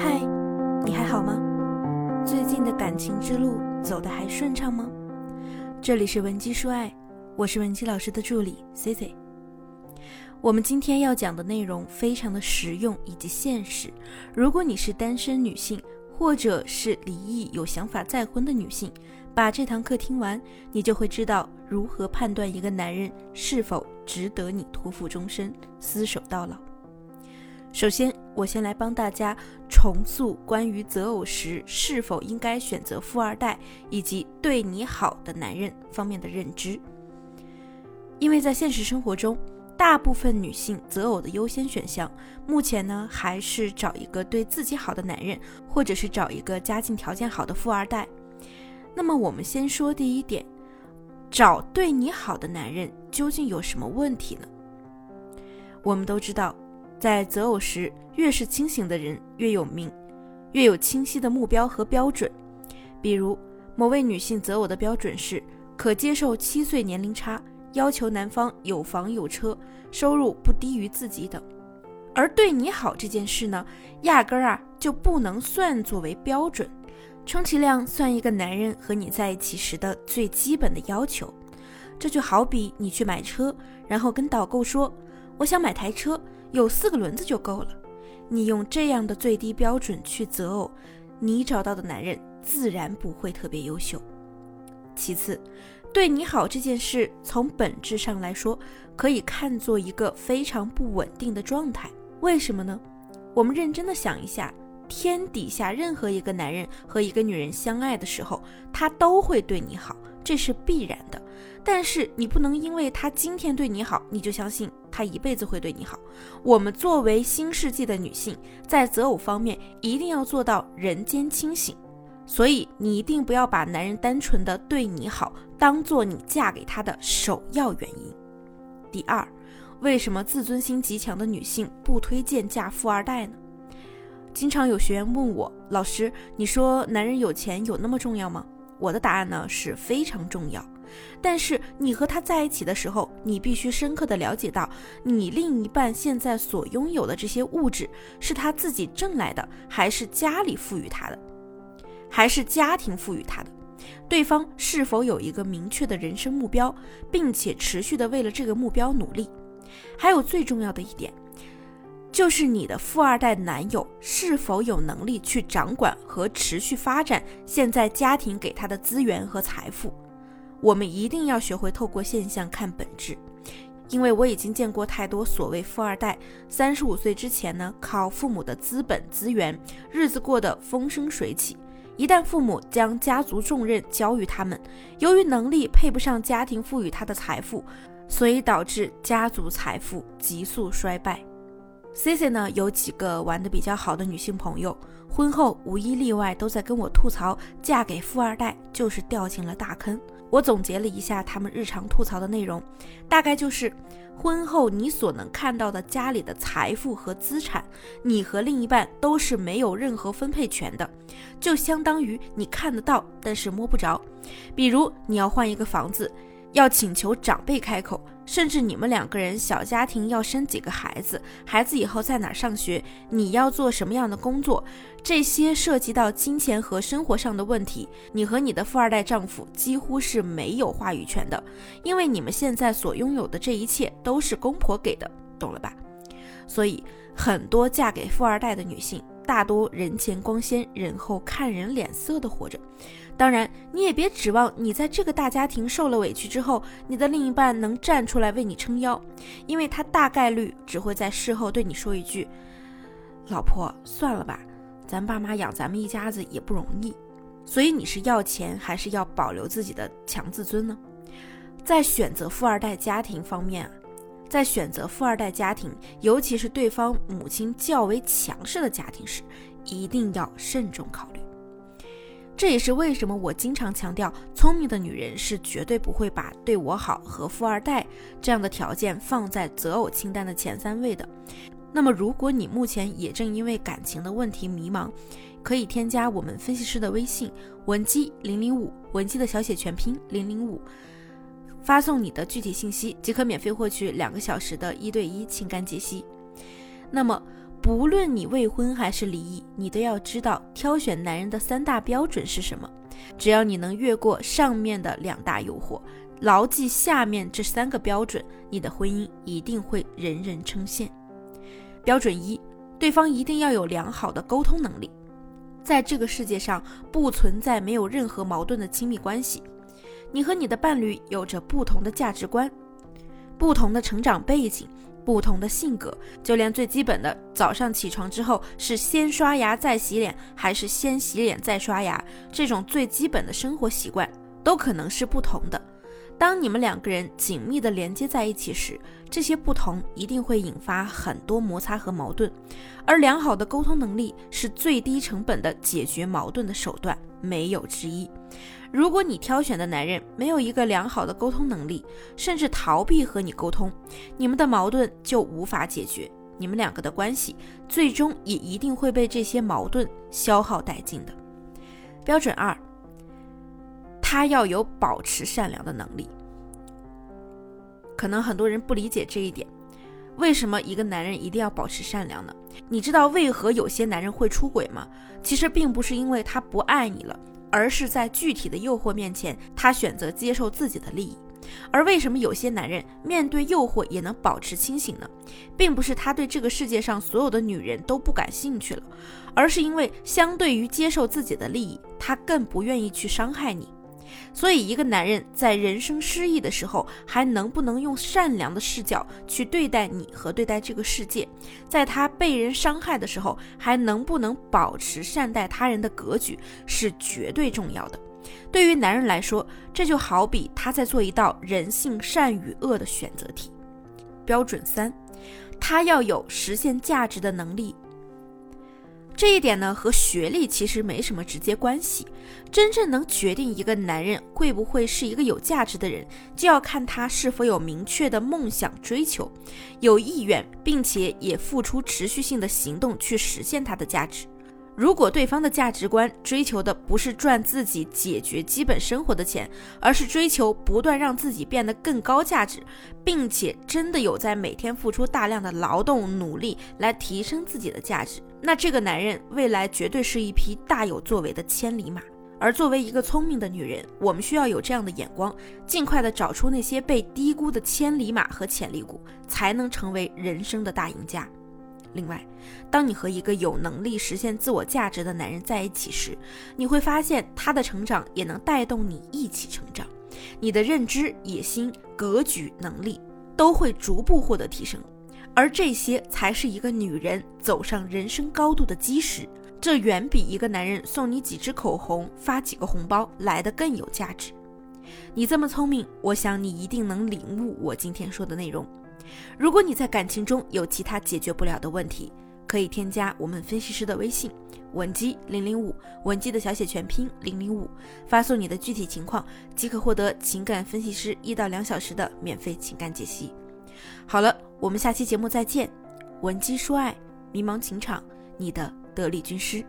嗨，你还好吗？最近的感情之路走得还顺畅吗？这里是文姬说爱，我是文姬老师的助理 C C。我们今天要讲的内容非常的实用以及现实。如果你是单身女性，或者是离异有想法再婚的女性，把这堂课听完，你就会知道如何判断一个男人是否值得你托付终身、厮守到老。首先，我先来帮大家重塑关于择偶时是否应该选择富二代以及对你好的男人方面的认知。因为在现实生活中，大部分女性择偶的优先选项，目前呢还是找一个对自己好的男人，或者是找一个家境条件好的富二代。那么我们先说第一点，找对你好的男人究竟有什么问题呢？我们都知道。在择偶时，越是清醒的人越有命，越有清晰的目标和标准。比如，某位女性择偶的标准是可接受七岁年龄差，要求男方有房有车，收入不低于自己等。而对你好这件事呢，压根儿啊就不能算作为标准，充其量算一个男人和你在一起时的最基本的要求。这就好比你去买车，然后跟导购说：“我想买台车。”有四个轮子就够了。你用这样的最低标准去择偶，你找到的男人自然不会特别优秀。其次，对你好这件事，从本质上来说，可以看作一个非常不稳定的状态。为什么呢？我们认真的想一下，天底下任何一个男人和一个女人相爱的时候，他都会对你好，这是必然的。但是你不能因为他今天对你好，你就相信他一辈子会对你好。我们作为新世纪的女性，在择偶方面一定要做到人间清醒。所以你一定不要把男人单纯的对你好当做你嫁给他的首要原因。第二，为什么自尊心极强的女性不推荐嫁富二代呢？经常有学员问我，老师，你说男人有钱有那么重要吗？我的答案呢是非常重要。但是你和他在一起的时候，你必须深刻的了解到，你另一半现在所拥有的这些物质是他自己挣来的，还是家里赋予他的，还是家庭赋予他的？对方是否有一个明确的人生目标，并且持续的为了这个目标努力？还有最重要的一点，就是你的富二代男友是否有能力去掌管和持续发展现在家庭给他的资源和财富？我们一定要学会透过现象看本质，因为我已经见过太多所谓富二代，三十五岁之前呢，靠父母的资本资源，日子过得风生水起。一旦父母将家族重任交于他们，由于能力配不上家庭赋予他的财富，所以导致家族财富急速衰败。C C 呢，有几个玩的比较好的女性朋友，婚后无一例外都在跟我吐槽，嫁给富二代就是掉进了大坑。我总结了一下他们日常吐槽的内容，大概就是婚后你所能看到的家里的财富和资产，你和另一半都是没有任何分配权的，就相当于你看得到，但是摸不着。比如你要换一个房子。要请求长辈开口，甚至你们两个人小家庭要生几个孩子，孩子以后在哪上学，你要做什么样的工作，这些涉及到金钱和生活上的问题，你和你的富二代丈夫几乎是没有话语权的，因为你们现在所拥有的这一切都是公婆给的，懂了吧？所以很多嫁给富二代的女性。大多人前光鲜，人后看人脸色的活着。当然，你也别指望你在这个大家庭受了委屈之后，你的另一半能站出来为你撑腰，因为他大概率只会在事后对你说一句：“老婆，算了吧，咱爸妈养咱们一家子也不容易。”所以你是要钱，还是要保留自己的强自尊呢？在选择富二代家庭方面。在选择富二代家庭，尤其是对方母亲较为强势的家庭时，一定要慎重考虑。这也是为什么我经常强调，聪明的女人是绝对不会把对我好和富二代这样的条件放在择偶清单的前三位的。那么，如果你目前也正因为感情的问题迷茫，可以添加我们分析师的微信文姬零零五，文姬的小写全拼零零五。发送你的具体信息即可免费获取两个小时的一对一情感解析。那么，不论你未婚还是离异，你都要知道挑选男人的三大标准是什么。只要你能越过上面的两大诱惑，牢记下面这三个标准，你的婚姻一定会人人称羡。标准一，对方一定要有良好的沟通能力。在这个世界上，不存在没有任何矛盾的亲密关系。你和你的伴侣有着不同的价值观、不同的成长背景、不同的性格，就连最基本的早上起床之后是先刷牙再洗脸，还是先洗脸再刷牙，这种最基本的生活习惯都可能是不同的。当你们两个人紧密的连接在一起时，这些不同一定会引发很多摩擦和矛盾，而良好的沟通能力是最低成本的解决矛盾的手段，没有之一。如果你挑选的男人没有一个良好的沟通能力，甚至逃避和你沟通，你们的矛盾就无法解决，你们两个的关系最终也一定会被这些矛盾消耗殆尽的。标准二。他要有保持善良的能力。可能很多人不理解这一点，为什么一个男人一定要保持善良呢？你知道为何有些男人会出轨吗？其实并不是因为他不爱你了，而是在具体的诱惑面前，他选择接受自己的利益。而为什么有些男人面对诱惑也能保持清醒呢？并不是他对这个世界上所有的女人都不感兴趣了，而是因为相对于接受自己的利益，他更不愿意去伤害你。所以，一个男人在人生失意的时候，还能不能用善良的视角去对待你和对待这个世界？在他被人伤害的时候，还能不能保持善待他人的格局，是绝对重要的。对于男人来说，这就好比他在做一道人性善与恶的选择题。标准三，他要有实现价值的能力。这一点呢，和学历其实没什么直接关系。真正能决定一个男人会不会是一个有价值的人，就要看他是否有明确的梦想追求，有意愿，并且也付出持续性的行动去实现他的价值。如果对方的价值观追求的不是赚自己解决基本生活的钱，而是追求不断让自己变得更高价值，并且真的有在每天付出大量的劳动努力来提升自己的价值，那这个男人未来绝对是一匹大有作为的千里马。而作为一个聪明的女人，我们需要有这样的眼光，尽快的找出那些被低估的千里马和潜力股，才能成为人生的大赢家。另外，当你和一个有能力实现自我价值的男人在一起时，你会发现他的成长也能带动你一起成长，你的认知、野心、格局、能力都会逐步获得提升，而这些才是一个女人走上人生高度的基石。这远比一个男人送你几支口红、发几个红包来的更有价值。你这么聪明，我想你一定能领悟我今天说的内容。如果你在感情中有其他解决不了的问题，可以添加我们分析师的微信文姬零零五，文姬的小写全拼零零五，发送你的具体情况即可获得情感分析师一到两小时的免费情感解析。好了，我们下期节目再见。文姬说爱，迷茫情场，你的得力军师。